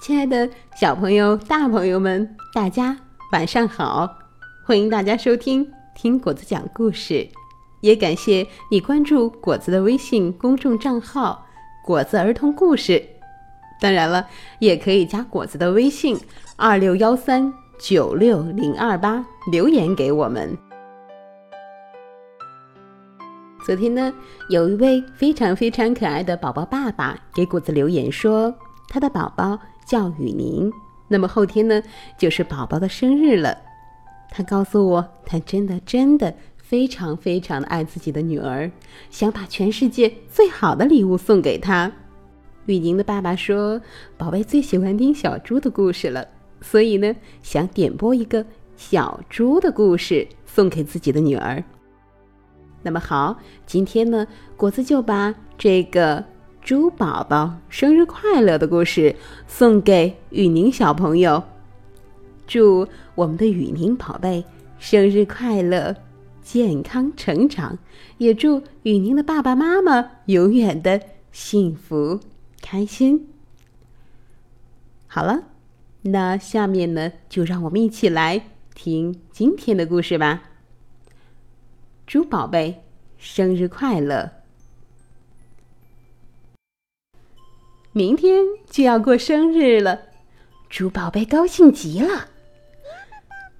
亲爱的小朋友、大朋友们，大家晚上好！欢迎大家收听听果子讲故事，也感谢你关注果子的微信公众账号“果子儿童故事”。当然了，也可以加果子的微信二六幺三九六零二八留言给我们。昨天呢，有一位非常非常可爱的宝宝爸爸给果子留言说，他的宝宝。叫雨宁，那么后天呢就是宝宝的生日了。他告诉我，他真的真的非常非常的爱自己的女儿，想把全世界最好的礼物送给她。雨宁的爸爸说，宝贝最喜欢听小猪的故事了，所以呢想点播一个小猪的故事送给自己的女儿。那么好，今天呢果子就把这个。猪宝宝生日快乐的故事送给雨宁小朋友，祝我们的雨宁宝贝生日快乐，健康成长，也祝雨宁的爸爸妈妈永远的幸福开心。好了，那下面呢，就让我们一起来听今天的故事吧。猪宝贝生日快乐！明天就要过生日了，猪宝贝高兴极了。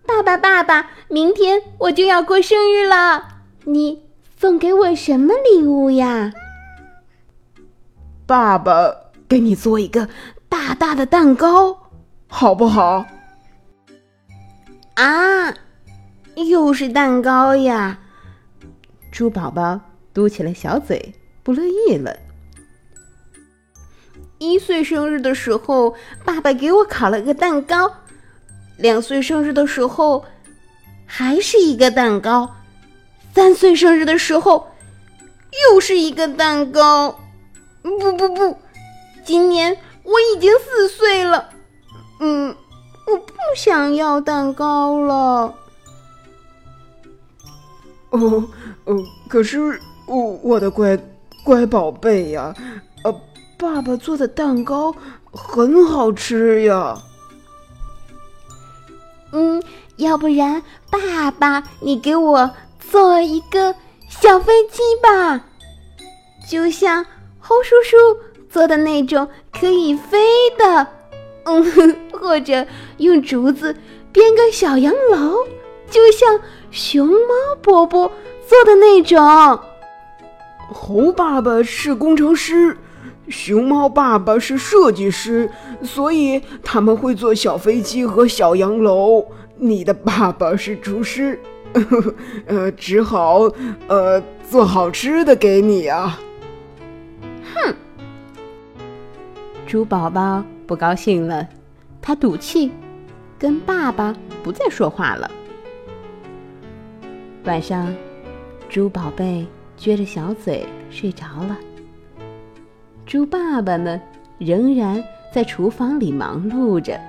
爸爸，爸爸，明天我就要过生日了，你送给我什么礼物呀？爸爸给你做一个大大的蛋糕，好不好？啊，又是蛋糕呀！猪宝宝嘟起了小嘴，不乐意了。一岁生日的时候，爸爸给我烤了个蛋糕；两岁生日的时候，还是一个蛋糕；三岁生日的时候，又是一个蛋糕。不不不，今年我已经四岁了，嗯，我不想要蛋糕了。哦哦，可是我我的乖乖宝贝呀，爸爸做的蛋糕很好吃呀。嗯，要不然爸爸你给我做一个小飞机吧，就像猴叔叔做的那种可以飞的。嗯，或者用竹子编个小洋楼，就像熊猫伯伯做的那种。猴爸爸是工程师。熊猫爸爸是设计师，所以他们会做小飞机和小洋楼。你的爸爸是厨师，呃，只好呃做好吃的给你啊。哼！猪宝宝不高兴了，他赌气，跟爸爸不再说话了。晚上，猪宝贝撅着小嘴睡着了。猪爸爸呢，仍然在厨房里忙碌着，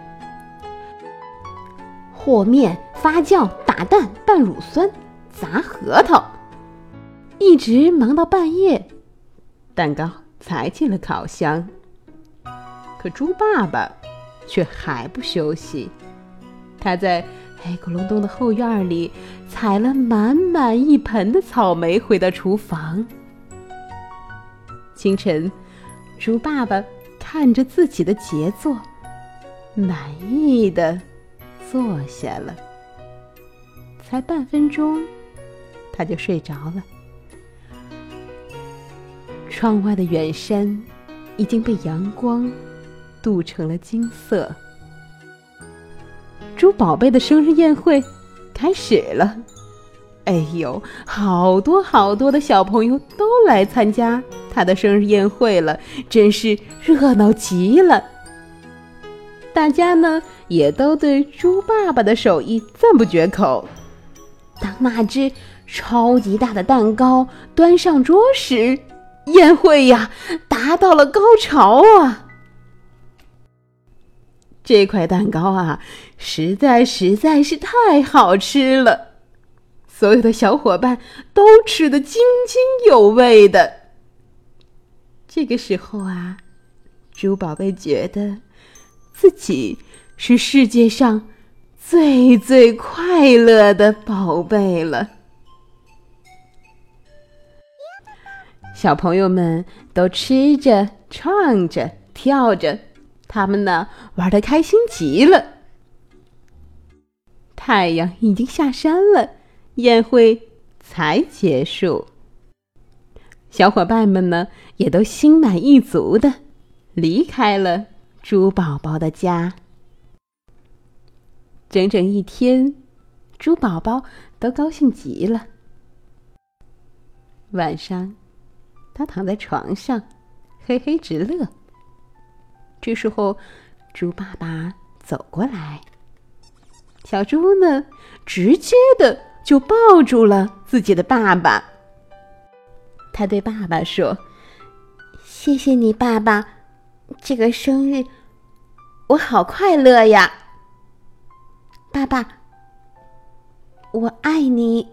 和面、发酵、打蛋、拌乳酸、砸核桃，一直忙到半夜，蛋糕才进了烤箱。可猪爸爸却还不休息，他在黑咕隆咚的后院里采了满满一盆的草莓，回到厨房。清晨。猪爸爸看着自己的杰作，满意的坐下了。才半分钟，他就睡着了。窗外的远山已经被阳光镀成了金色。猪宝贝的生日宴会开始了。哎呦，好多好多的小朋友都来参加他的生日宴会了，真是热闹极了。大家呢也都对猪爸爸的手艺赞不绝口。当那只超级大的蛋糕端上桌时，宴会呀达到了高潮啊！这块蛋糕啊，实在实在是太好吃了。所有的小伙伴都吃得津津有味的。这个时候啊，猪宝贝觉得自己是世界上最最快乐的宝贝了。小朋友们都吃着、唱着、跳着，他们呢玩的开心极了。太阳已经下山了，宴会才结束。小伙伴们呢也都心满意足的离开了猪宝宝的家。整整一天，猪宝宝都高兴极了。晚上。他躺在床上，嘿嘿直乐。这时候，猪爸爸走过来，小猪呢，直接的就抱住了自己的爸爸。他对爸爸说：“谢谢你，爸爸，这个生日我好快乐呀，爸爸，我爱你。”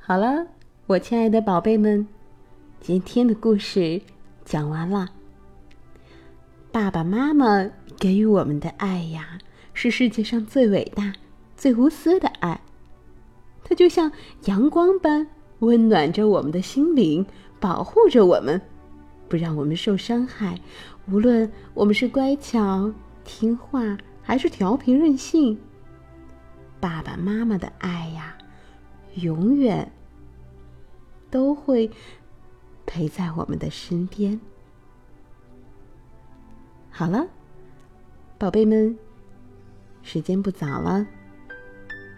好了。我亲爱的宝贝们，今天的故事讲完了。爸爸妈妈给予我们的爱呀，是世界上最伟大、最无私的爱。它就像阳光般温暖着我们的心灵，保护着我们，不让我们受伤害。无论我们是乖巧听话，还是调皮任性，爸爸妈妈的爱呀，永远。都会陪在我们的身边。好了，宝贝们，时间不早了，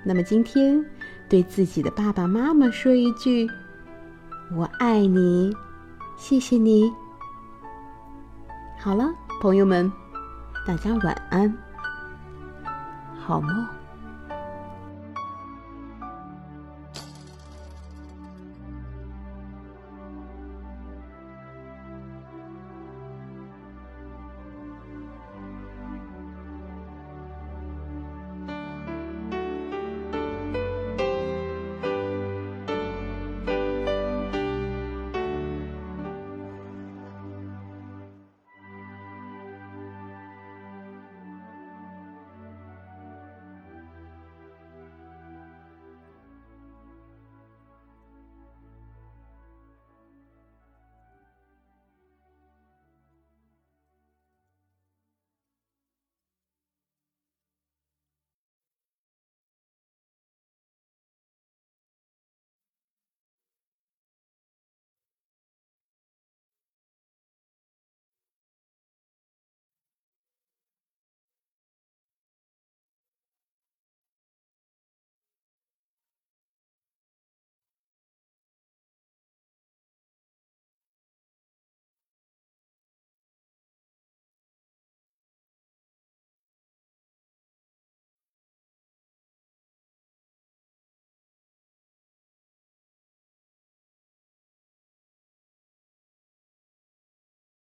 那么今天对自己的爸爸妈妈说一句：“我爱你，谢谢你。”好了，朋友们，大家晚安，好梦。